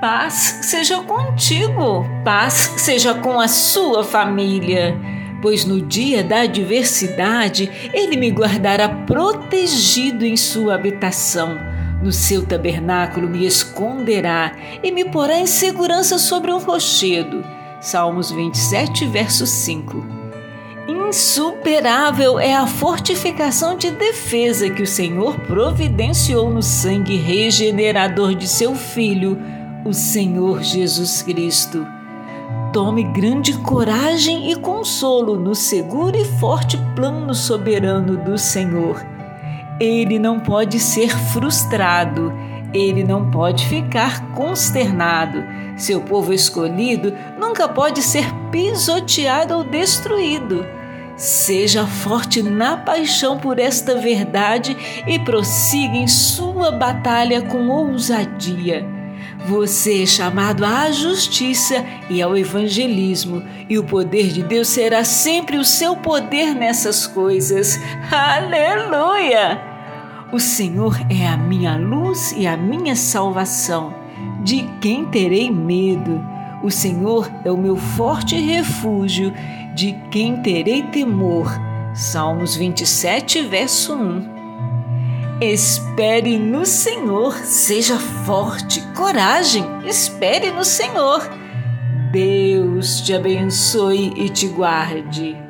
Paz seja contigo, paz seja com a sua família, pois no dia da adversidade ele me guardará protegido em sua habitação. No seu tabernáculo me esconderá e me porá em segurança sobre um rochedo. Salmos 27, verso 5. Insuperável é a fortificação de defesa que o Senhor providenciou no sangue regenerador de seu Filho o Senhor Jesus Cristo. Tome grande coragem e consolo no seguro e forte plano soberano do Senhor. Ele não pode ser frustrado, ele não pode ficar consternado. Seu povo escolhido nunca pode ser pisoteado ou destruído. Seja forte na paixão por esta verdade e prossiga em sua batalha com ousadia. Você é chamado à justiça e ao evangelismo, e o poder de Deus será sempre o seu poder nessas coisas. Aleluia! O Senhor é a minha luz e a minha salvação. De quem terei medo? O Senhor é o meu forte refúgio. De quem terei temor? Salmos 27, verso 1. Espere no Senhor, seja forte, coragem, espere no Senhor. Deus te abençoe e te guarde.